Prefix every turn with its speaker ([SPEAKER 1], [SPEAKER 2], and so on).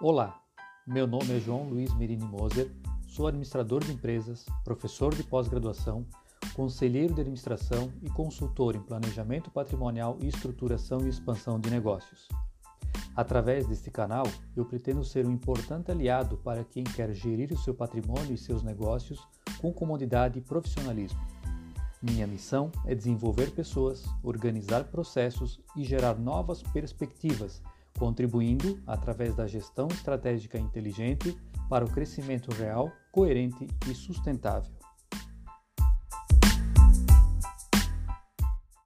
[SPEAKER 1] Olá, meu nome é João Luiz Merini Moser, sou administrador de empresas, professor de pós-graduação, conselheiro de administração e consultor em planejamento patrimonial e estruturação e expansão de negócios. Através deste canal, eu pretendo ser um importante aliado para quem quer gerir o seu patrimônio e seus negócios com comodidade e profissionalismo. Minha missão é desenvolver pessoas, organizar processos e gerar novas perspectivas, contribuindo, através da gestão estratégica inteligente, para o crescimento real, coerente e sustentável.